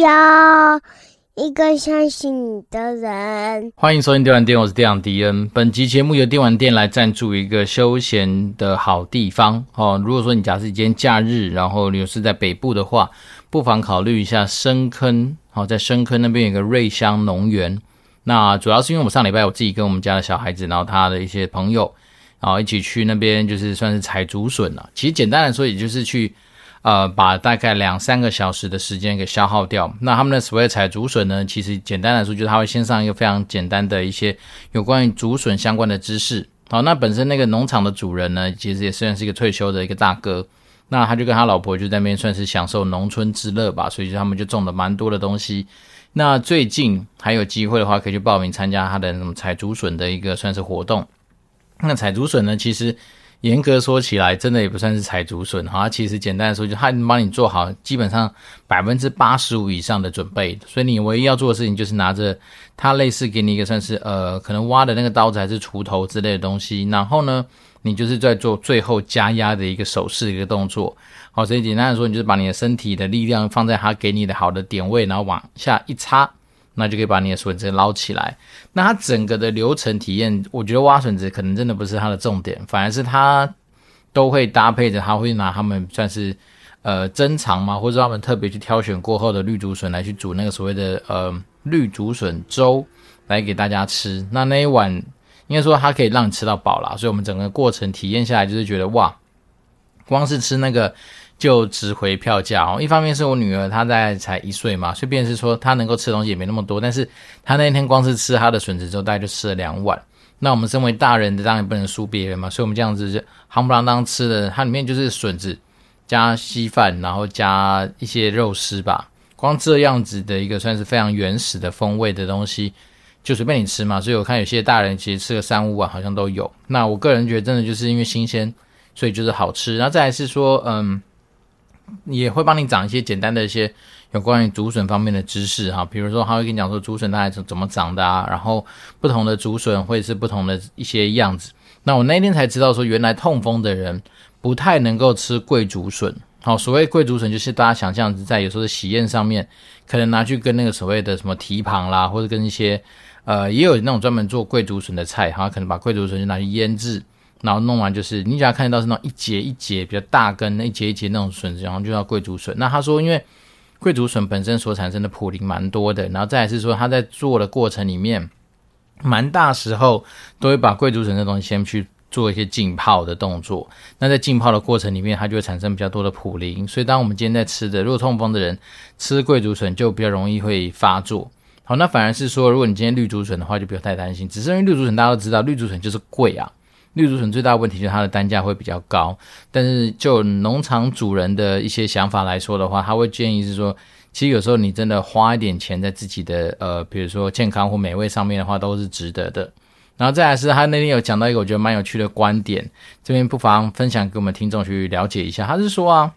要一个相信你的人。欢迎收听电玩店，我是店长迪恩。本集节目由电玩店来赞助一个休闲的好地方哦。如果说你假设今天假日，然后你是在北部的话，不妨考虑一下深坑。好，在深坑那边有个瑞香农园。那主要是因为我上礼拜我自己跟我们家的小孩子，然后他的一些朋友，然后一起去那边，就是算是采竹笋了。其实简单来说，也就是去。呃，把大概两三个小时的时间给消耗掉。那他们的所谓采竹笋呢，其实简单来说，就是他会先上一个非常简单的一些有关于竹笋相关的知识。好，那本身那个农场的主人呢，其实也算是一个退休的一个大哥。那他就跟他老婆就在那边算是享受农村之乐吧，所以他们就种了蛮多的东西。那最近还有机会的话，可以去报名参加他的那种采竹笋的一个算是活动。那采竹笋呢，其实。严格说起来，真的也不算是采竹笋哈。其实简单的说，就他能帮你做好基本上百分之八十五以上的准备。所以你唯一要做的事情就是拿着他类似给你一个算是呃可能挖的那个刀子还是锄头之类的东西，然后呢，你就是在做最后加压的一个手势一个动作。好，所以简单的说，你就是把你的身体的力量放在他给你的好的点位，然后往下一插。那就可以把你的笋子捞起来。那它整个的流程体验，我觉得挖笋子可能真的不是它的重点，反而是它都会搭配着，它会拿他们算是呃珍藏嘛，或者他们特别去挑选过后的绿竹笋来去煮那个所谓的呃绿竹笋粥来给大家吃。那那一碗应该说它可以让你吃到饱啦，所以我们整个过程体验下来就是觉得哇，光是吃那个。就值回票价哦。一方面是我女儿，她在才一岁嘛，所以便是说她能够吃的东西也没那么多。但是她那天光是吃她的笋子之后，大概就吃了两碗。那我们身为大人的当然不能输别人嘛，所以我们这样子就夯不啷当吃的，它里面就是笋子加稀饭，然后加一些肉丝吧。光这样子的一个算是非常原始的风味的东西，就随便你吃嘛。所以我看有些大人其实吃个三五碗好像都有。那我个人觉得真的就是因为新鲜，所以就是好吃。然后再来是说，嗯。也会帮你讲一些简单的一些有关于竹笋方面的知识哈，比如说他会跟你讲说竹笋大概是怎么长的啊，然后不同的竹笋会是不同的一些样子。那我那天才知道说，原来痛风的人不太能够吃贵竹笋。好，所谓贵竹笋就是大家想象在有时候的喜宴上面，可能拿去跟那个所谓的什么蹄膀啦，或者跟一些呃也有那种专门做贵竹笋的菜哈，可能把贵竹笋就拿去腌制。然后弄完就是，你只要看得到是那种一节一节比较大根，那一节一节那种笋子，然后就叫贵竹笋。那他说，因为贵竹笋本身所产生的普林蛮多的，然后再来是说他在做的过程里面，蛮大时候都会把贵竹笋这东西先去做一些浸泡的动作。那在浸泡的过程里面，它就会产生比较多的普林。所以当我们今天在吃的，如果痛风的人吃贵竹笋就比较容易会发作。好，那反而是说，如果你今天绿竹笋的话，就不要太担心。只是因为绿竹笋大家都知道，绿竹笋就是贵啊。绿竹笋最大的问题就是它的单价会比较高，但是就农场主人的一些想法来说的话，他会建议是说，其实有时候你真的花一点钱在自己的呃，比如说健康或美味上面的话，都是值得的。然后再来是他那天有讲到一个我觉得蛮有趣的观点，这边不妨分享给我们听众去了解一下。他是说啊，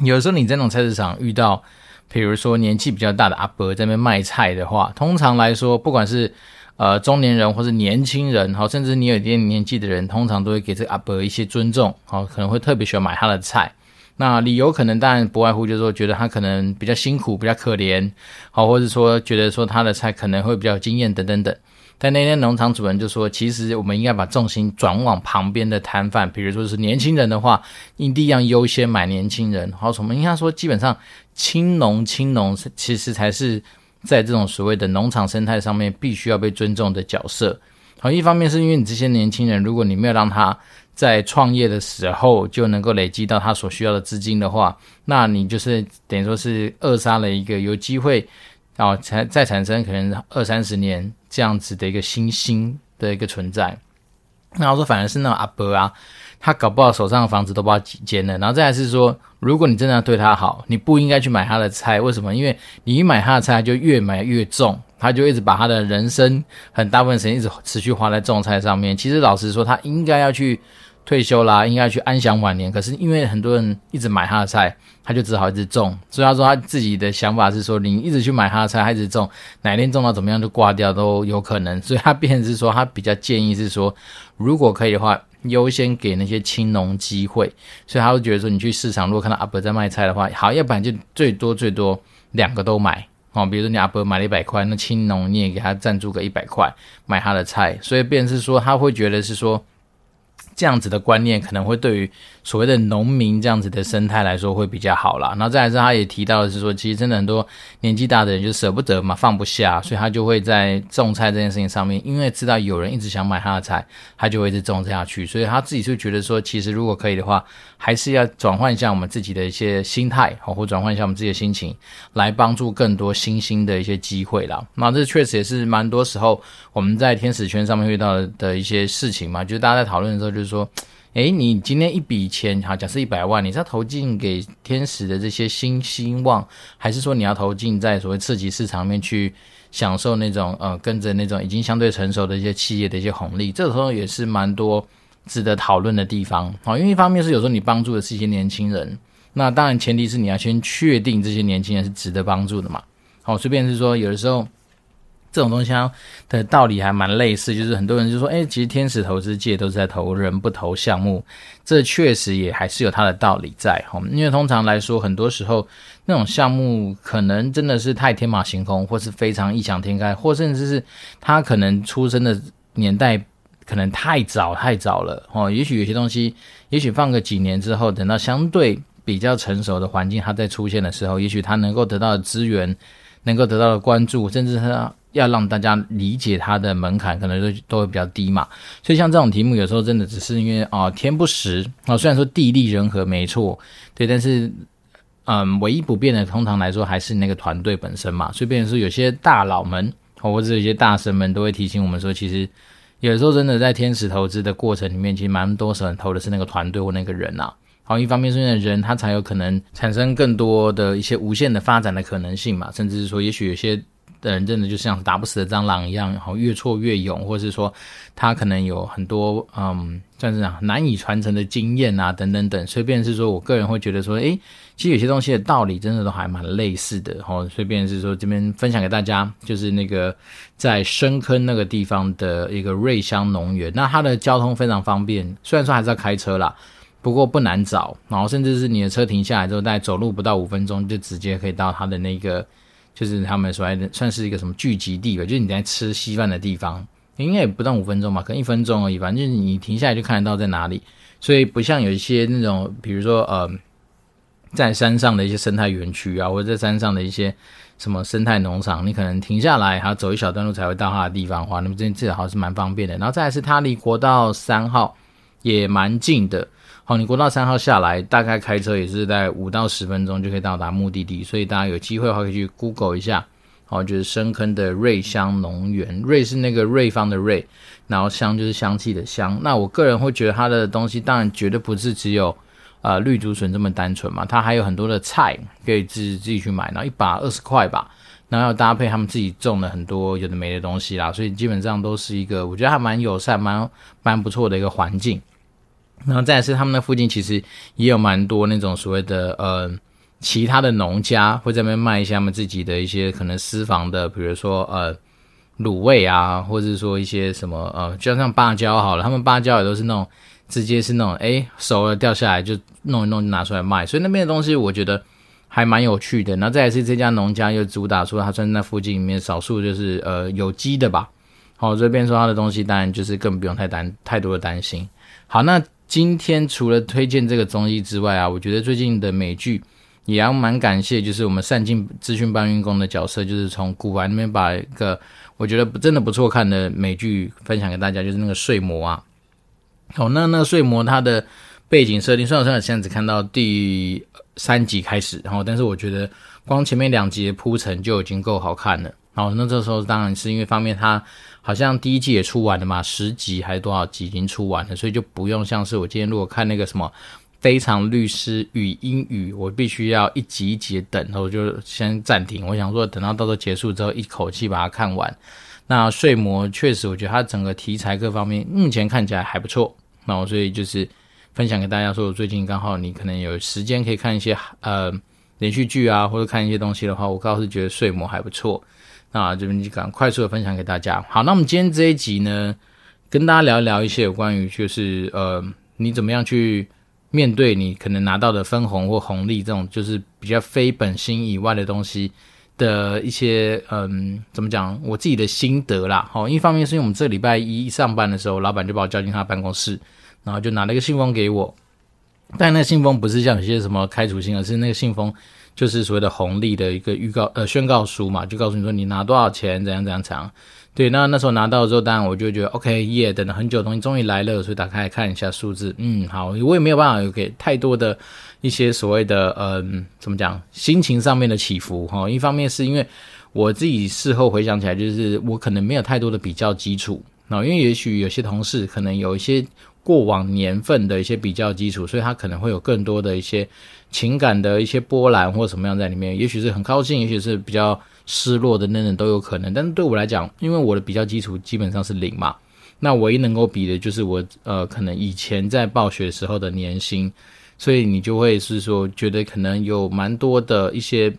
有时候你在那种菜市场遇到，比如说年纪比较大的阿伯在那边卖菜的话，通常来说，不管是呃，中年人或是年轻人，好，甚至你有一点年纪的人，通常都会给这个阿伯一些尊重，好，可能会特别喜欢买他的菜。那理由可能当然不外乎就是说，觉得他可能比较辛苦，比较可怜，好，或者说觉得说他的菜可能会比较有经验等等等。但那天农场主人就说，其实我们应该把重心转往旁边的摊贩，比如说是年轻人的话，一定要优先买年轻人。好，我们应该说，基本上青农青农其实才是。在这种所谓的农场生态上面，必须要被尊重的角色。好，一方面是因为你这些年轻人，如果你没有让他在创业的时候就能够累积到他所需要的资金的话，那你就是等于说是扼杀了一个有机会啊，才再产生可能二三十年这样子的一个新兴的一个存在。那我说反而是那种阿伯啊。他搞不好手上的房子都不知道几间了，然后再来是说，如果你真的要对他好，你不应该去买他的菜。为什么？因为你一买他的菜，就越买越重，他就一直把他的人生很大部分时间一直持续花在种菜上面。其实老实说，他应该要去退休啦，应该去安享晚年。可是因为很多人一直买他的菜，他就只好一直种。所以他说他自己的想法是说，你一直去买他的菜，他一直种，哪天种到怎么样就挂掉都有可能。所以他变成是说，他比较建议是说，如果可以的话。优先给那些青农机会，所以他会觉得说，你去市场如果看到阿伯在卖菜的话，好，要不然就最多最多两个都买哦。比如说你阿伯买了一百块，那青农你也给他赞助个一百块买他的菜，所以便是说他会觉得是说。这样子的观念可能会对于所谓的农民这样子的生态来说会比较好啦。然后再来是，他也提到的是说，其实真的很多年纪大的人就舍不得嘛，放不下，所以他就会在种菜这件事情上面，因为知道有人一直想买他的菜，他就会一直种下去。所以他自己就觉得说，其实如果可以的话，还是要转换一下我们自己的一些心态，好或转换一下我们自己的心情，来帮助更多新兴的一些机会啦。那这确实也是蛮多时候我们在天使圈上面遇到的一些事情嘛，就是大家在讨论的时候，就是说，诶，你今天一笔钱，好，假设一百万，你是要投进给天使的这些新希望，还是说你要投进在所谓次级市场里面去享受那种呃，跟着那种已经相对成熟的一些企业的一些红利？这个时候也是蛮多值得讨论的地方。好，因为一方面是有时候你帮助的是一些年轻人，那当然前提是你要先确定这些年轻人是值得帮助的嘛。好，随便是说有的时候。这种东西的道理还蛮类似，就是很多人就说，哎，其实天使投资界都是在投人，不投项目，这确实也还是有它的道理在哈。因为通常来说，很多时候那种项目可能真的是太天马行空，或是非常异想天开，或甚至是他可能出生的年代可能太早太早了哦。也许有些东西，也许放个几年之后，等到相对比较成熟的环境它再出现的时候，也许它能够得到的资源，能够得到的关注，甚至它。要让大家理解它的门槛，可能都都会比较低嘛。所以像这种题目，有时候真的只是因为啊、天不时啊、虽然说地利人和没错，对，但是嗯，唯一不变的，通常来说还是那个团队本身嘛。所以变成说，有些大佬们或者有些大神们都会提醒我们说，其实有时候真的在天使投资的过程里面，其实蛮多时候投的是那个团队或那个人呐、啊。好，一方面是因为人他才有可能产生更多的一些无限的发展的可能性嘛，甚至是说，也许有些。人真的就像打不死的蟑螂一样，然后越挫越勇，或者是说他可能有很多嗯，算是啊难以传承的经验啊，等等等。所以便是说我个人会觉得说，诶，其实有些东西的道理真的都还蛮类似的。然后所以便是说这边分享给大家，就是那个在深坑那个地方的一个瑞香农园，那它的交通非常方便，虽然说还是要开车啦，不过不难找。然后甚至是你的车停下来之后，大概走路不到五分钟就直接可以到他的那个。就是他们所谓的算是一个什么聚集地吧，就是你在吃稀饭的地方，应该也不到五分钟吧，可能一分钟而已，反正就是你停下来就看得到在哪里。所以不像有一些那种，比如说呃，在山上的一些生态园区啊，或者在山上的一些什么生态农场，你可能停下来还要走一小段路才会到他的地方的话，那么这这好是蛮方便的。然后再来是它离国道三号也蛮近的。好，你国道三号下来，大概开车也是在五到十分钟就可以到达目的地，所以大家有机会的话可以去 Google 一下。好，就是深坑的瑞香农园，瑞是那个瑞芳的瑞，然后香就是香气的香。那我个人会觉得它的东西当然绝对不是只有呃绿竹笋这么单纯嘛，它还有很多的菜可以自己自己去买，然后一把二十块吧，然后要搭配他们自己种了很多有的没的东西啦，所以基本上都是一个我觉得还蛮友善、蛮蛮不错的一个环境。然后再来是他们那附近其实也有蛮多那种所谓的呃其他的农家会在那边卖一些他们自己的一些可能私房的，比如说呃卤味啊，或者说一些什么呃，就像芭蕉好了，他们芭蕉也都是那种直接是那种诶熟了掉下来就弄一弄就拿出来卖，所以那边的东西我觉得还蛮有趣的。然后再来是这家农家又主打出他算是那附近里面少数就是呃有机的吧。好，这边说他的东西当然就是更不用太担太多的担心。好，那。今天除了推荐这个综艺之外啊，我觉得最近的美剧也要蛮感谢，就是我们善尽资讯搬运工的角色，就是从古玩那边把一个我觉得真的不错看的美剧分享给大家，就是那个睡魔啊。好，那那个睡魔它的背景设定，虽然说现在只看到第三集开始，然后但是我觉得光前面两集的铺陈就已经够好看了。好，那这时候当然是因为方面它。好像第一季也出完了嘛，十集还是多少集已经出完了，所以就不用像是我今天如果看那个什么《非常律师与英语》，我必须要一集一集等，我就先暂停。我想说等到到时候结束之后，一口气把它看完。那《睡魔》确实，我觉得它整个题材各方面目前看起来还不错。那我所以就是分享给大家说，我最近刚好你可能有时间可以看一些呃连续剧啊，或者看一些东西的话，我倒是觉得《睡魔》还不错。那这边就赶快速的分享给大家。好，那我们今天这一集呢，跟大家聊一聊一些有关于就是呃，你怎么样去面对你可能拿到的分红或红利这种就是比较非本薪以外的东西的一些嗯，怎么讲？我自己的心得啦。好，一方面是因为我们这礼拜一上班的时候，老板就把我叫进他办公室，然后就拿了一个信封给我。但那信封不是像有些什么开除信，而是那个信封就是所谓的红利的一个预告呃宣告书嘛，就告诉你说你拿多少钱，怎样怎样怎样。对，那那时候拿到之后，当然我就觉得 OK 耶，等了很久，东西终于来了，所以打开来看一下数字，嗯，好，我也没有办法给太多的一些所谓的嗯，怎么讲，心情上面的起伏哈。一方面是因为我自己事后回想起来，就是我可能没有太多的比较基础，那因为也许有些同事可能有一些过往年份的一些比较基础，所以他可能会有更多的一些情感的一些波澜或什么样在里面，也许是很高兴，也许是比较。失落的那种都有可能，但是对我来讲，因为我的比较基础基本上是零嘛，那唯一能够比的就是我呃可能以前在暴雪时候的年薪，所以你就会是说觉得可能有蛮多的一些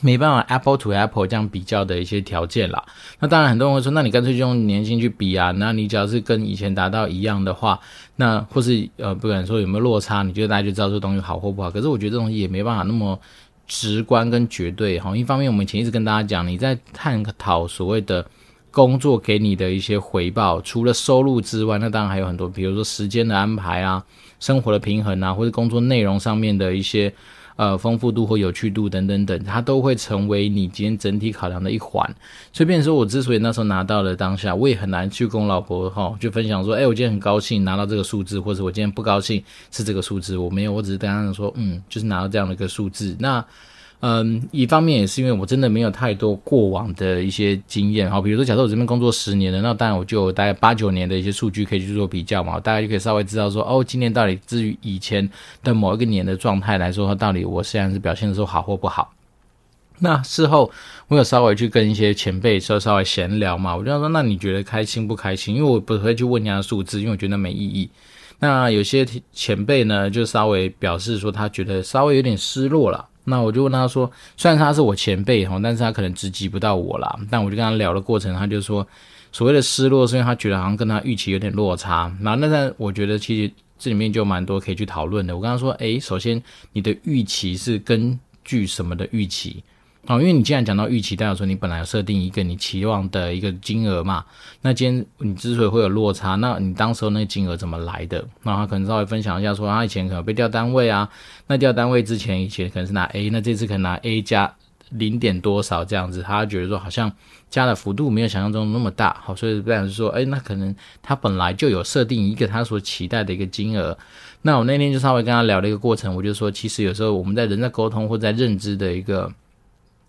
没办法 Apple to Apple 这样比较的一些条件啦。那当然很多人会说，那你干脆就用年薪去比啊，那你只要是跟以前达到一样的话，那或是呃不管说有没有落差，你觉得大家就知道这东西好或不好。可是我觉得这东西也没办法那么。直观跟绝对哈，一方面我们以前一直跟大家讲，你在探讨所谓的工作给你的一些回报，除了收入之外，那当然还有很多，比如说时间的安排啊，生活的平衡啊，或者工作内容上面的一些。呃，丰富度或有趣度等等等，它都会成为你今天整体考量的一环。所以，变说我之所以那时候拿到了当下，我也很难去跟我老婆哈就分享说，哎，我今天很高兴拿到这个数字，或者我今天不高兴是这个数字，我没有，我只是跟他说，嗯，就是拿到这样的一个数字。那。嗯，一方面也是因为我真的没有太多过往的一些经验，好，比如说假设我这边工作十年了，那当然我就有大概八九年的一些数据可以去做比较嘛，大家就可以稍微知道说，哦，今年到底至于以前的某一个年的状态来说，到底我现在是表现的时候好或不好。那事后我有稍微去跟一些前辈稍稍微闲聊嘛，我就说，那你觉得开心不开心？因为我不会去问人家数字，因为我觉得没意义。那有些前辈呢，就稍微表示说他觉得稍微有点失落了。那我就问他说，虽然他是我前辈哈，但是他可能直击不到我啦。但我就跟他聊的过程，他就说，所谓的失落，是因为他觉得好像跟他预期有点落差。那那我觉得其实这里面就蛮多可以去讨论的。我跟他说，诶，首先你的预期是根据什么的预期？哦，因为你既然讲到预期，代表说你本来设定一个你期望的一个金额嘛，那今天你之所以会有落差，那你当时候那个金额怎么来的？那他可能稍微分享一下说，他以前可能被调单位啊，那调单位之前以前可能是拿 A，那这次可能拿 A 加零点多少这样子，他觉得说好像加的幅度没有想象中那么大，好，所以这样是说，哎，那可能他本来就有设定一个他所期待的一个金额。那我那天就稍微跟他聊了一个过程，我就说，其实有时候我们在人在沟通或在认知的一个。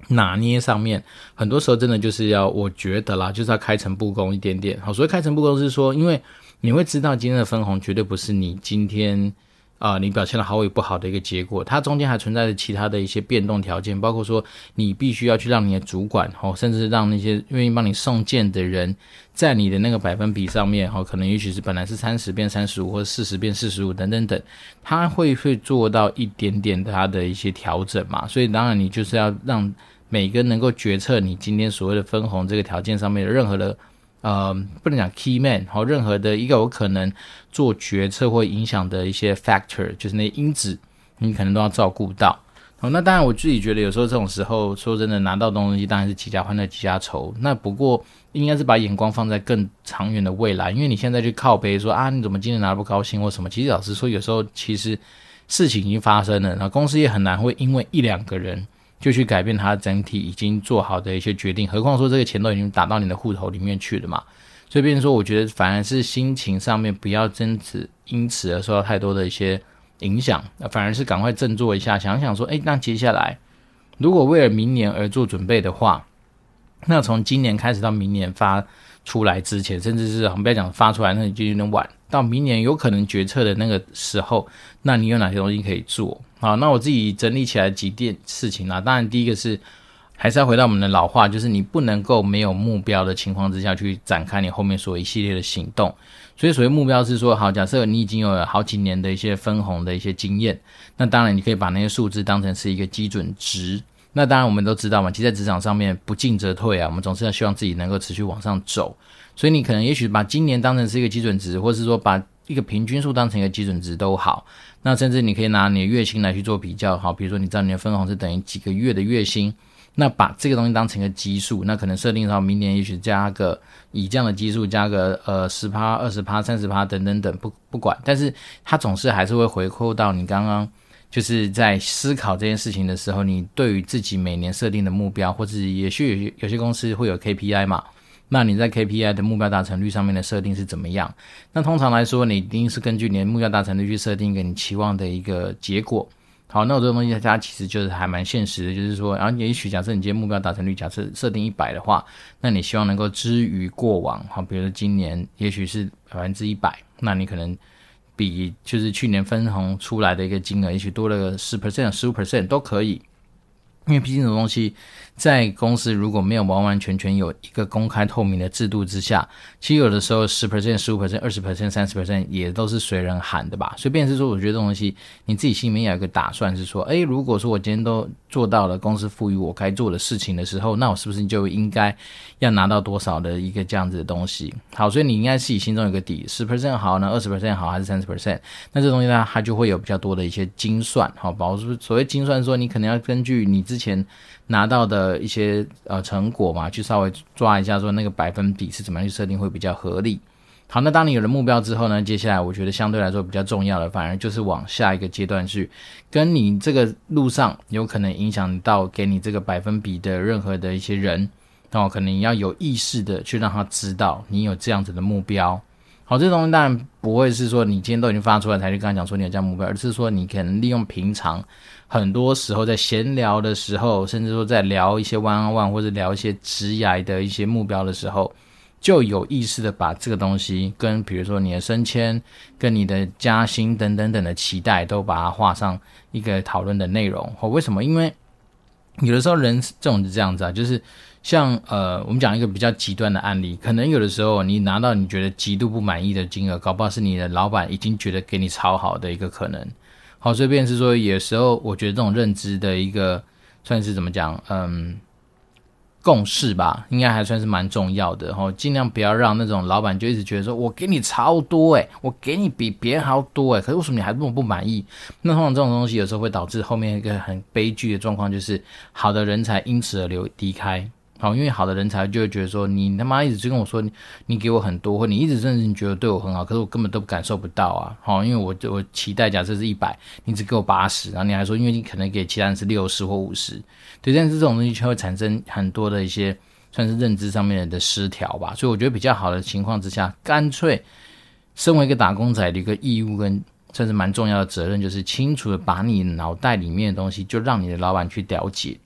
拿捏上面，很多时候真的就是要，我觉得啦，就是要开诚布公一点点。好，所谓开诚布公是说，因为你会知道今天的分红绝对不是你今天啊、你表现的好与不好的一个结果，它中间还存在着其他的一些变动条件，包括说你必须要去让你的主管，哦，甚至让那些愿意帮你送件的人，在你的那个百分比上面，哦，可能也许是本来是三十变三十五，或者四十变四十五等等等，他会会做到一点点他的一些调整嘛，所以当然你就是要让。每个能够决策你今天所谓的分红这个条件上面的任何的，呃，不能讲 key man，好，任何的一个有可能做决策或影响的一些 factor，就是那因子，你可能都要照顾到。好，那当然我自己觉得有时候这种时候，说真的，拿到东西当然是几家欢乐几家愁。那不过应该是把眼光放在更长远的未来，因为你现在去靠背说啊，你怎么今天拿得不高兴或什么？其实老实说，有时候其实事情已经发生了，那公司也很难会因为一两个人。就去改变他整体已经做好的一些决定，何况说这个钱都已经打到你的户头里面去了嘛。所以，变成说，我觉得反而是心情上面不要真此因此而受到太多的一些影响，反而是赶快振作一下，想想说，诶，那接下来如果为了明年而做准备的话，那从今年开始到明年发出来之前，甚至是我们不要讲发出来，那你就有点晚。到明年有可能决策的那个时候，那你有哪些东西可以做？好，那我自己整理起来几件事情啊。当然，第一个是还是要回到我们的老话，就是你不能够没有目标的情况之下去展开你后面所一系列的行动。所以，所谓目标是说，好，假设你已经有了好几年的一些分红的一些经验，那当然你可以把那些数字当成是一个基准值。那当然我们都知道嘛，其实在职场上面不进则退啊，我们总是要希望自己能够持续往上走。所以你可能也许把今年当成是一个基准值，或是说把一个平均数当成一个基准值都好。那甚至你可以拿你的月薪来去做比较，好，比如说你知道你的分红是等于几个月的月薪，那把这个东西当成一个基数，那可能设定到明年也许加个以这样的基数加个呃十趴、二十趴、三十趴等等等，不不管，但是它总是还是会回扣到你刚刚就是在思考这件事情的时候，你对于自己每年设定的目标，或者也许有些有些公司会有 KPI 嘛。那你在 KPI 的目标达成率上面的设定是怎么样？那通常来说，你一定是根据你的目标达成率去设定一个你期望的一个结果。好，那我这个东西它其实就是还蛮现实的，就是说，然后也许假设你今天目标达成率假设设定一百的话，那你希望能够之于过往，好，比如说今年也许是百分之一百，那你可能比就是去年分红出来的一个金额，也许多了个十 percent、十五 percent 都可以。因为毕竟这种东西，在公司如果没有完完全全有一个公开透明的制度之下，其实有的时候十 percent、十五 percent、二十 percent、三十 percent 也都是随人喊的吧。所以，便是说，我觉得这种东西你自己心里面要有个打算，是说，诶，如果说我今天都做到了公司赋予我该做的事情的时候，那我是不是就应该要拿到多少的一个这样子的东西？好，所以你应该自己心中有个底，十 percent 好呢，二十 percent 好，还是三十 percent？那这东西呢，它就会有比较多的一些精算，好，包括所谓精算，说你可能要根据你之前拿到的一些呃成果嘛，去稍微抓一下，说那个百分比是怎么样去设定会比较合理。好，那当你有了目标之后呢，接下来我觉得相对来说比较重要的，反而就是往下一个阶段去，跟你这个路上有可能影响到给你这个百分比的任何的一些人，那我可能要有意识的去让他知道你有这样子的目标。好，这东西当然不会是说你今天都已经发出来才去跟他讲说你有这样目标，而是说你可能利用平常。很多时候在闲聊的时候，甚至说在聊一些 one on one 或者聊一些职涯的一些目标的时候，就有意识的把这个东西跟比如说你的升迁、跟你的加薪等等等的期待，都把它画上一个讨论的内容。或，为什么？因为有的时候人这种是这样子啊，就是像呃，我们讲一个比较极端的案例，可能有的时候你拿到你觉得极度不满意的金额，搞不好是你的老板已经觉得给你超好的一个可能。好，这边是说，有时候我觉得这种认知的一个算是怎么讲，嗯，共识吧，应该还算是蛮重要的。然后尽量不要让那种老板就一直觉得说我给你超多诶，我给你比别人还要多诶，可是为什么你还这么不满意？那通常这种东西有时候会导致后面一个很悲剧的状况，就是好的人才因此而流离开。好，因为好的人才就会觉得说，你他妈一直就跟我说你，给我很多，或你一直甚至你觉得对我很好，可是我根本都感受不到啊。好，因为我我期待假设是一百，你只给我八十，然后你还说，因为你可能给其他人是六十或五十，对，但是这种东西就会产生很多的一些算是认知上面的失调吧。所以我觉得比较好的情况之下，干脆身为一个打工仔的一个义务跟算是蛮重要的责任，就是清楚的把你脑袋里面的东西，就让你的老板去了解。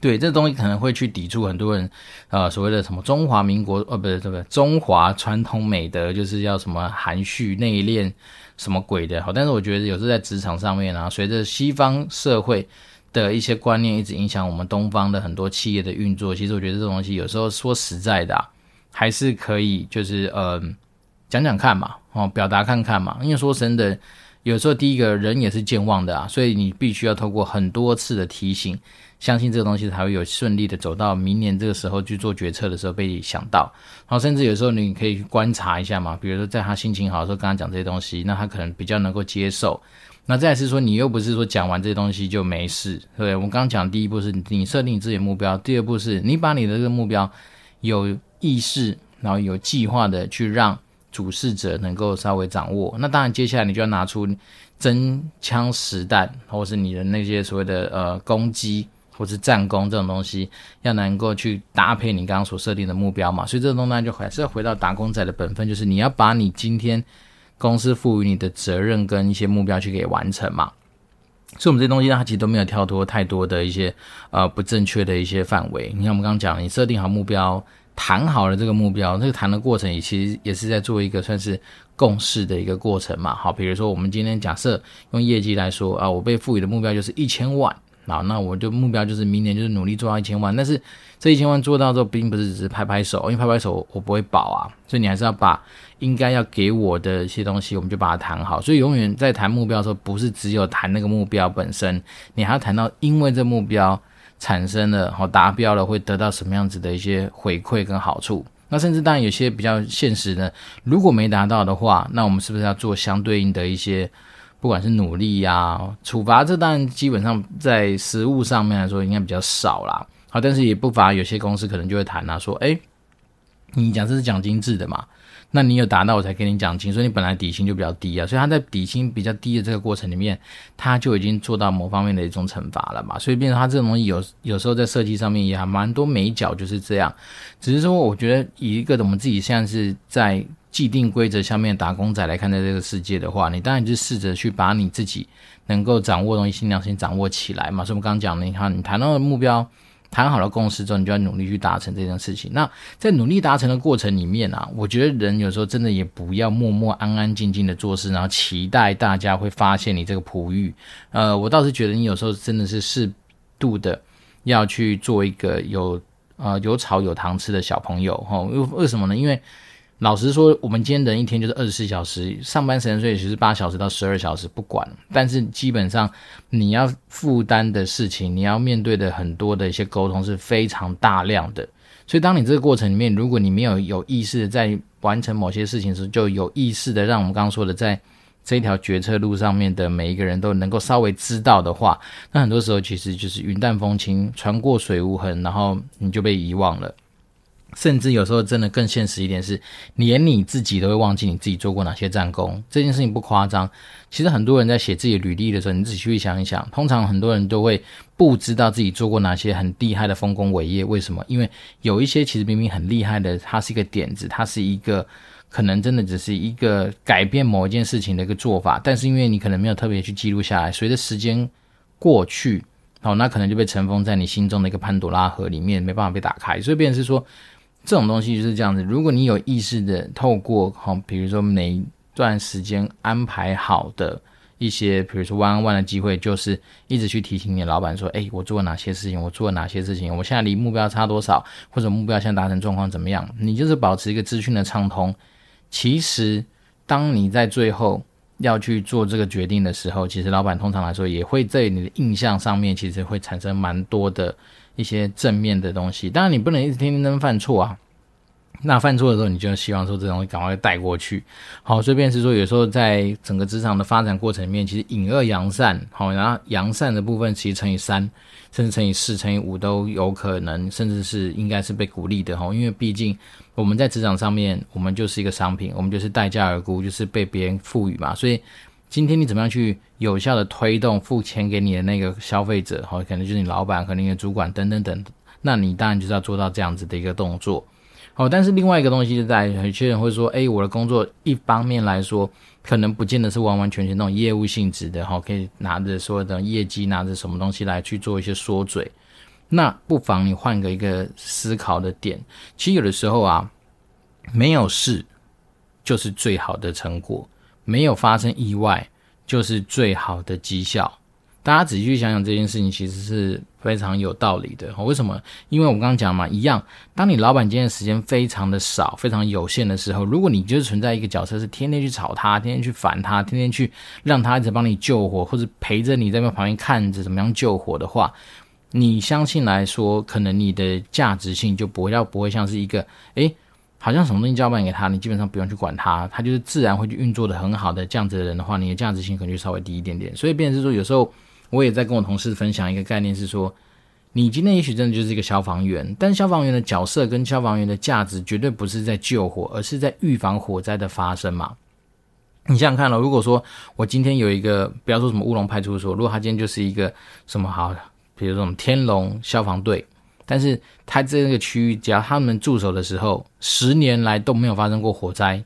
对，这东西可能会去抵触很多人，呃，所谓的什么中华民国，呃，不是，不是，中华传统美德，就是要什么含蓄内敛，什么鬼的。好，但是我觉得有时候在职场上面啊，随着西方社会的一些观念一直影响我们东方的很多企业的运作，其实我觉得这东西有时候说实在的，啊，还是可以就是呃讲讲看嘛，哦，表达看看嘛。因为说真的，有时候第一个人也是健忘的啊，所以你必须要透过很多次的提醒。相信这个东西才会有顺利的走到明年这个时候去做决策的时候被想到，然后甚至有时候你可以去观察一下嘛，比如说在他心情好的时候跟他讲这些东西，那他可能比较能够接受。那再是说你又不是说讲完这些东西就没事，对不对？我们刚刚讲第一步是你设定你自己的目标，第二步是你把你的这个目标有意识，然后有计划的去让主事者能够稍微掌握。那当然接下来你就要拿出真枪实弹，或是你的那些所谓的呃攻击。或是战功这种东西，要能够去搭配你刚刚所设定的目标嘛，所以这个东西呢，就还是要回到打工仔的本分，就是你要把你今天公司赋予你的责任跟一些目标去给完成嘛。所以，我们这些东西呢，它其实都没有跳脱太多的一些呃不正确的一些范围。你看，我们刚刚讲，你设定好目标，谈好了这个目标，这个谈的过程也其实也是在做一个算是共识的一个过程嘛。好，比如说我们今天假设用业绩来说啊，我被赋予的目标就是一千万。好，那我就目标就是明年就是努力做到一千万，但是这一千万做到之后，并不是只是拍拍手，因为拍拍手我不会保啊，所以你还是要把应该要给我的一些东西，我们就把它谈好。所以永远在谈目标的时候，不是只有谈那个目标本身，你还要谈到因为这目标产生了，好达标了，会得到什么样子的一些回馈跟好处？那甚至当然有些比较现实的，如果没达到的话，那我们是不是要做相对应的一些，不管是努力呀、处罚？这当然基本上在实务上面来说应该比较少啦。好，但是也不乏有些公司可能就会谈啊，说，诶，你讲这是奖金制的嘛？那你有达到我才给你奖金，所以你本来底薪就比较低啊，所以他在底薪比较低的这个过程里面，他就已经做到某方面的一种惩罚了嘛，所以变成他这种东西有有时候在设计上面也还蛮多美角就是这样，只是说我觉得以一个我们自己现在是在既定规则下面打工仔来看待这个世界的话，你当然就试着去把你自己能够掌握的东西尽量先掌握起来嘛，所以我们刚刚讲的，你看你谈到的目标。谈好了共识之后，你就要努力去达成这件事情。那在努力达成的过程里面啊，我觉得人有时候真的也不要默默安安静静的做事，然后期待大家会发现你这个璞玉。呃，我倒是觉得你有时候真的是适度的要去做一个有呃有草有糖吃的小朋友哈。为为什么呢？因为老实说，我们今天人一天就是二十四小时，上班时间所以是八小时到十二小时，不管。但是基本上你要负担的事情，你要面对的很多的一些沟通是非常大量的。所以当你这个过程里面，如果你没有有意识的在完成某些事情时候，就有意识的让我们刚刚说的，在这条决策路上面的每一个人都能够稍微知道的话，那很多时候其实就是云淡风轻，船过水无痕，然后你就被遗忘了。甚至有时候真的更现实一点是，连你自己都会忘记你自己做过哪些战功。这件事情不夸张。其实很多人在写自己履历的时候，你自己去想一想，通常很多人都会不知道自己做过哪些很厉害的丰功伟业。为什么？因为有一些其实明明很厉害的，它是一个点子，它是一个可能真的只是一个改变某一件事情的一个做法，但是因为你可能没有特别去记录下来，随着时间过去，哦，那可能就被尘封在你心中的一个潘朵拉盒里面，没办法被打开。所以变成是说。这种东西就是这样子。如果你有意识的透过哈，比如说每一段时间安排好的一些，比如说 one on one 的机会，就是一直去提醒你的老板说：“哎，我做了哪些事情？我做了哪些事情？我现在离目标差多少？或者目标现在达成状况怎么样？”你就是保持一个资讯的畅通。其实，当你在最后要去做这个决定的时候，其实老板通常来说也会在你的印象上面，其实会产生蛮多的。一些正面的东西，当然你不能一直天天都犯错啊。那犯错的时候，你就希望说这东西赶快带过去。好，所以便是说，有时候在整个职场的发展过程里面，其实隐恶扬善，好，然后扬善的部分其实乘以三，甚至乘以四、乘以五都有可能，甚至是应该是被鼓励的哈。因为毕竟我们在职场上面，我们就是一个商品，我们就是待价而沽，就是被别人赋予嘛，所以。今天你怎么样去有效的推动付钱给你的那个消费者？哈，可能就是你老板和你的主管等等等。那你当然就是要做到这样子的一个动作。好，但是另外一个东西就在，有些人会说，哎，我的工作一方面来说，可能不见得是完完全全那种业务性质的，哈，可以拿着所有的业绩，拿着什么东西来去做一些缩嘴。那不妨你换个一个思考的点，其实有的时候啊，没有事就是最好的成果。没有发生意外，就是最好的绩效。大家仔细去想想这件事情，其实是非常有道理的。为什么？因为我们刚刚讲嘛，一样，当你老板今天的时间非常的少、非常有限的时候，如果你就是存在一个角色，是天天去吵他、天天去烦他、天天去让他一直帮你救火，或者陪着你在那旁边看着怎么样救火的话，你相信来说，可能你的价值性就不会要不会像是一个诶。好像什么东西交办给他，你基本上不用去管他，他就是自然会去运作的很好的这样子的人的话，你的价值性可能就稍微低一点点。所以，变成是说，有时候我也在跟我同事分享一个概念，是说，你今天也许真的就是一个消防员，但消防员的角色跟消防员的价值绝对不是在救火，而是在预防火灾的发生嘛。你想想看了，如果说我今天有一个，不要说什么乌龙派出所，如果他今天就是一个什么好，比如说什么天龙消防队。但是他在那个区域，只要他们驻守的时候，十年来都没有发生过火灾。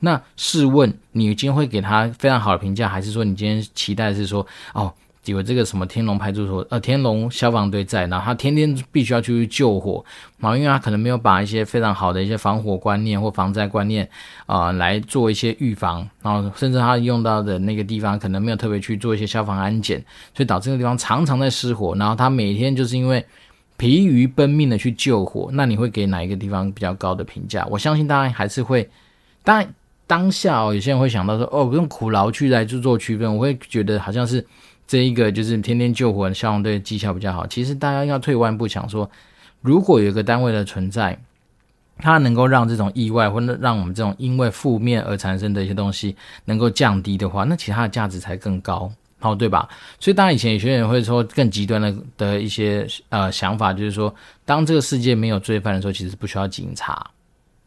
那试问，你今天会给他非常好的评价，还是说你今天期待是说，哦，有这个什么天龙派出所，呃，天龙消防队在，然后他天天必须要去救火，然后因为他可能没有把一些非常好的一些防火观念或防灾观念啊、来做一些预防，然后甚至他用到的那个地方可能没有特别去做一些消防安检，所以导致这个地方常常在失火，然后他每天就是因为。疲于奔命的去救火，那你会给哪一个地方比较高的评价？我相信大家还是会，当然当下哦，有些人会想到说，哦，用苦劳去来去做区分，我会觉得好像是这一个就是天天救火消防队绩效比较好。其实大家要退一万步想说，如果有一个单位的存在，它能够让这种意外或者让我们这种因为负面而产生的一些东西能够降低的话，那其他的价值才更高。好，对吧？所以当然以前有些人会说更极端的的一些呃想法，就是说，当这个世界没有罪犯的时候，其实不需要警察。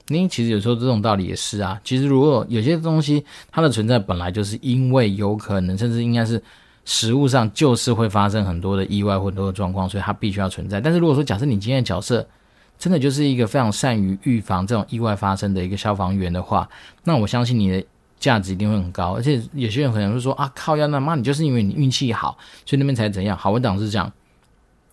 因为其实有时候这种道理也是啊。其实如果有些东西它的存在本来就是因为有可能，甚至应该是实物上就是会发生很多的意外或很多的状况，所以它必须要存在。但是如果说假设你今天的角色真的就是一个非常善于预防这种意外发生的一个消防员的话，那我相信你的。价值一定会很高，而且有些人可能会说啊，靠要，那妈你就是因为你运气好，所以那边才怎样。好，我讲是讲，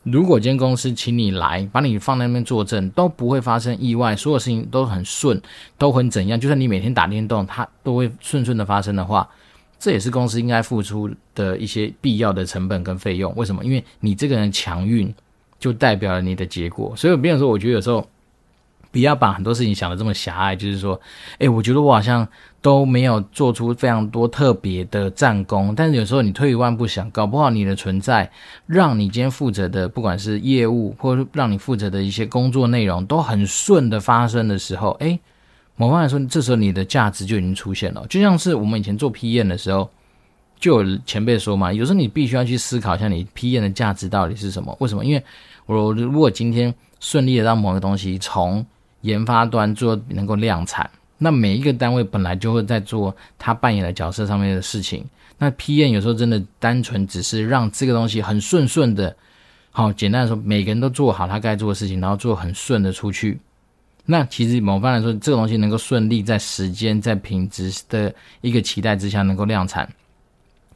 如果今天公司请你来，把你放在那边坐镇，都不会发生意外，所有事情都很顺，都很怎样。就算你每天打电动，它都会顺顺的发生的话，这也是公司应该付出的一些必要的成本跟费用。为什么？因为你这个人强运，就代表了你的结果。所以，我比如说，我觉得有时候。不要把很多事情想的这么狭隘，就是说，诶，我觉得我好像都没有做出非常多特别的战功。但是有时候你退一万步想，搞不好你的存在，让你今天负责的，不管是业务，或者让你负责的一些工作内容，都很顺的发生的时候，诶，某方来说，这时候你的价值就已经出现了。就像是我们以前做批验的时候，就有前辈说嘛，有时候你必须要去思考一下，你批验的价值到底是什么？为什么？因为我如果今天顺利的让某个东西从研发端做能够量产，那每一个单位本来就会在做他扮演的角色上面的事情。那 p n 有时候真的单纯只是让这个东西很顺顺的，好，简单的说，每个人都做好他该做的事情，然后做很顺的出去。那其实某方来说，这个东西能够顺利在时间、在品质的一个期待之下能够量产，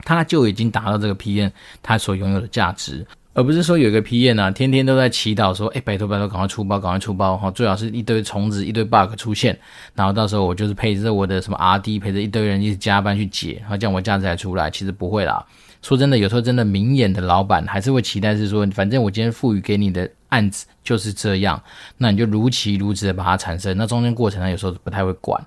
它就已经达到这个 p n 它所拥有的价值。而不是说有一个 PM 啊，天天都在祈祷说，哎，拜托拜托，赶快出包，赶快出包哈！最好是一堆虫子、一堆 bug 出现，然后到时候我就是陪着我的什么 RD，陪着一堆人一直加班去解，然后这样我价值才出来。其实不会啦，说真的，有时候真的明眼的老板还是会期待是说，反正我今天赋予给你的案子就是这样，那你就如期如质的把它产生。那中间过程呢，有时候不太会管。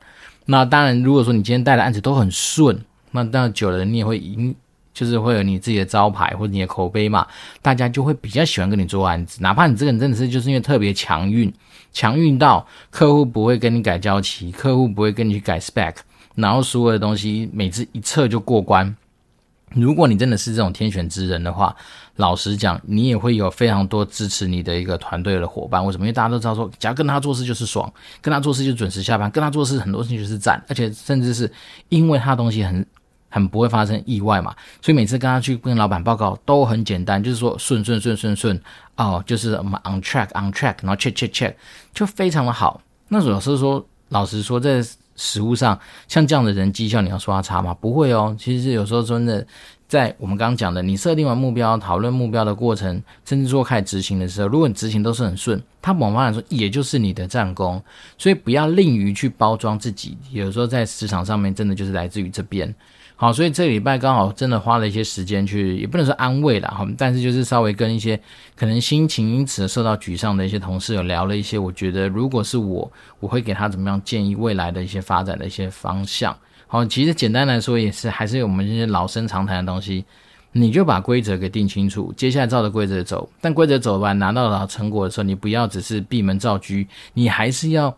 那当然，如果说你今天带的案子都很顺，那当然久了你也会赢。就是会有你自己的招牌或者你的口碑嘛，大家就会比较喜欢跟你做案子，哪怕你这个人真的是就是因为特别强运，强运到客户不会跟你改交期，客户不会跟你去改 spec，然后所有的东西每次一测就过关。如果你真的是这种天选之人的话，老实讲，你也会有非常多支持你的一个团队的伙伴。为什么？因为大家都知道说，只要跟他做事就是爽，跟他做事就准时下班，跟他做事很多事情就是赞，而且甚至是因为他的东西很。很不会发生意外嘛，所以每次跟他去跟老板报告都很简单，就是说顺顺顺顺顺哦，就是我们 on track on track，然后 check check check，就非常的好。那老师说，老实说，在实物上，像这样的人绩效，你要说他差吗？不会哦。其实有时候真的，在我们刚刚讲的，你设定完目标、讨论目标的过程，甚至说开始执行的时候，如果你执行都是很顺，他某方面来说也就是你的战功。所以不要吝于去包装自己，有时候在职场上面，真的就是来自于这边。好，所以这礼拜刚好真的花了一些时间去，也不能说安慰啦，哈，但是就是稍微跟一些可能心情因此受到沮丧的一些同事有聊了一些，我觉得如果是我，我会给他怎么样建议未来的一些发展的一些方向。好，其实简单来说也是还是我们这些老生常谈的东西，你就把规则给定清楚，接下来照着规则走。但规则走完拿到了成果的时候，你不要只是闭门造车，你还是要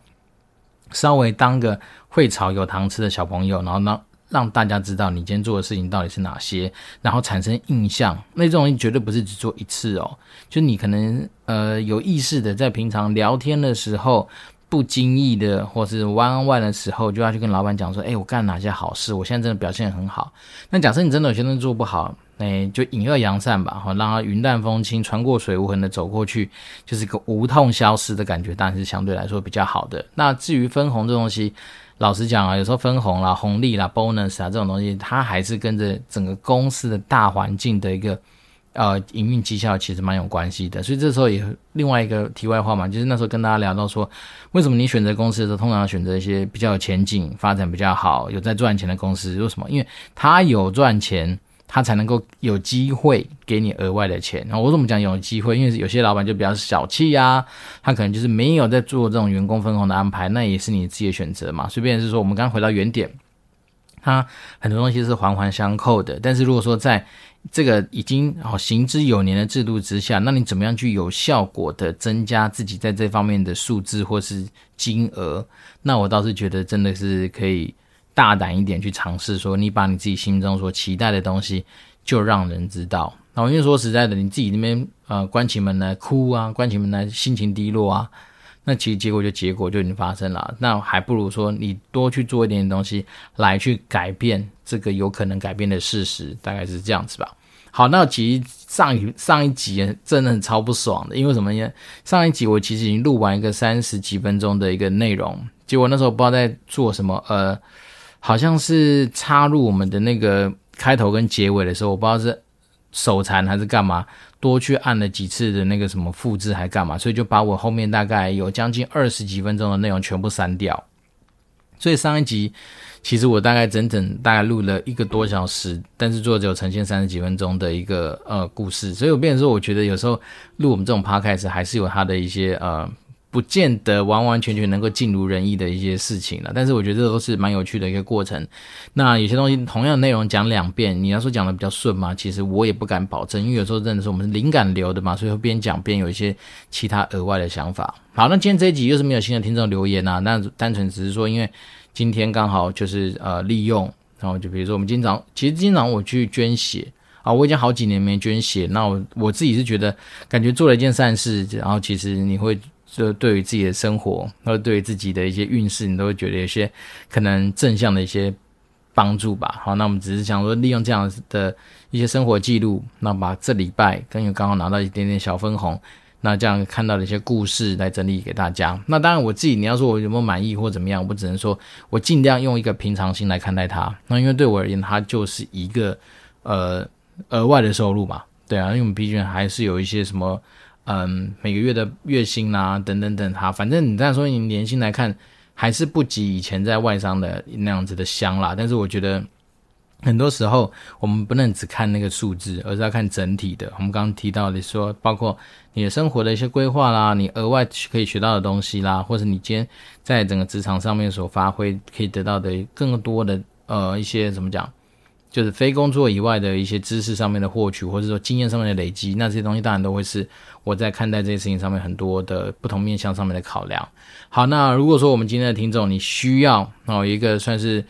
稍微当个会炒有糖吃的小朋友，然后让，让大家知道你今天做的事情到底是哪些，然后产生印象。那这种东西绝对不是只做一次哦，就你可能呃有意识的在平常聊天的时候，不经意的或是弯弯的时候，就要去跟老板讲说，哎，我干哪些好事，我现在真的表现很好。那假设你真的有些东西做不好，哎，就隐恶扬善吧，哈，让它云淡风轻，穿过水无痕的走过去，就是一个无痛消失的感觉，当然是相对来说比较好的。那至于分红这东西。老实讲啊，有时候分红啦、红利啦、bonus 啊这种东西，它还是跟着整个公司的大环境的一个呃营运绩效其实蛮有关系的。所以这时候也另外一个题外话嘛，就是那时候跟大家聊到说，为什么你选择公司的时候，通常选择一些比较有前景、发展比较好、有在赚钱的公司？为什么？因为它有赚钱。他才能够有机会给你额外的钱。然后我怎么讲有机会？因为有些老板就比较小气呀，他可能就是没有在做这种员工分红的安排，那也是你自己的选择嘛。随便是说，我们刚刚回到原点，它很多东西是环环相扣的。但是如果说在这个已经好行之有年的制度之下，那你怎么样去有效果的增加自己在这方面的数字或是金额？那我倒是觉得真的是可以大胆一点去尝试，说你把你自己心中所期待的东西就让人知道。那我因为说实在的，你自己那边呃关起门来哭啊，关起门来心情低落啊。那其实结果就结果就已经发生了，那还不如说你多去做一点点东西来去改变这个有可能改变的事实，大概是这样子吧。好，那其实上一上一集真的很超不爽的，因为什么呢？上一集我其实已经录完一个三十几分钟的一个内容，结果那时候不知道在做什么，呃，好像是插入我们的那个开头跟结尾的时候，我不知道是手残还是干嘛。多去按了几次的那个什么复制还干嘛，所以就把我后面大概有将近二十几分钟的内容全部删掉。所以上一集其实我大概整整大概录了一个多小时，但是作者有呈现三十几分钟的一个呃故事。所以我变成说，我觉得有时候录我们这种 podcast 还是有它的一些呃。不见得完完全全能够尽如人意的一些事情了，但是我觉得这都是蛮有趣的一个过程。那有些东西同样内容讲两遍，你要说讲的比较顺吗？其实我也不敢保证，因为有时候真的是我们是灵感流的嘛，所以会边讲边有一些其他额外的想法。好，那今天这一集又是没有新的听众留言啊，那单纯只是说，因为今天刚好就是呃利用，然后就比如说我们经常，其实经常我去捐血啊，我已经好几年没捐血，那我我自己是觉得感觉做了一件善事，然后其实你会。就对于自己的生活，或对于自己的一些运势，你都会觉得有些可能正向的一些帮助吧。好，那我们只是想说，利用这样的一些生活记录，那把这礼拜跟有刚刚拿到一点点小分红，那这样看到的一些故事来整理给大家。那当然，我自己你要说我有没有满意或怎么样，我只能说我尽量用一个平常心来看待它。那因为对我而言，它就是一个呃额外的收入嘛。对啊，因为我们毕竟还是有一些什么。嗯，每个月的月薪啊，等等等，哈，反正你这样说，你年薪来看，还是不及以前在外商的那样子的香啦。但是我觉得，很多时候我们不能只看那个数字，而是要看整体的。我们刚刚提到的说，包括你的生活的一些规划啦，你额外可以学到的东西啦，或者你今天在整个职场上面所发挥可以得到的更多的呃一些怎么讲？就是非工作以外的一些知识上面的获取，或者说经验上面的累积，那这些东西当然都会是我在看待这些事情上面很多的不同面向上面的考量。好，那如果说我们今天的听众你需要哦一个算是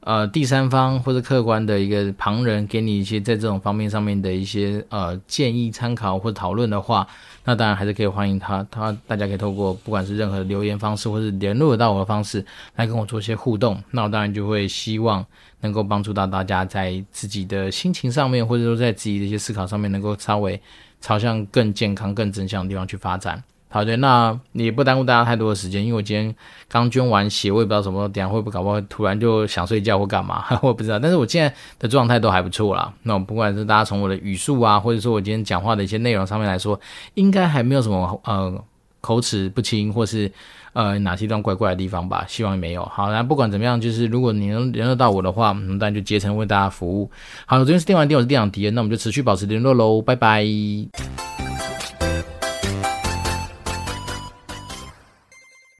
呃第三方或者客观的一个旁人给你一些在这种方面上面的一些呃建议参考或讨论的话，那当然还是可以欢迎他，他大家可以透过不管是任何留言方式，或是联络到我的方式来跟我做一些互动，那我当然就会希望。能够帮助到大家在自己的心情上面，或者说在自己的一些思考上面，能够稍微朝向更健康、更正向的地方去发展。好的，那也不耽误大家太多的时间，因为我今天刚捐完血，我也不知道什么时候，等下会不会搞不好突然就想睡觉或干嘛，我也不知道。但是我现在的状态都还不错啦。那不管是大家从我的语速啊，或者说我今天讲话的一些内容上面来说，应该还没有什么呃口齿不清或是。呃，哪些地方怪怪的地方吧？希望没有。好，那不管怎么样，就是如果你能联络到我的话，我们当然就竭诚为大家服务。好，我这边是电玩店，我是店长迪恩，那我们就持续保持联络喽，拜拜。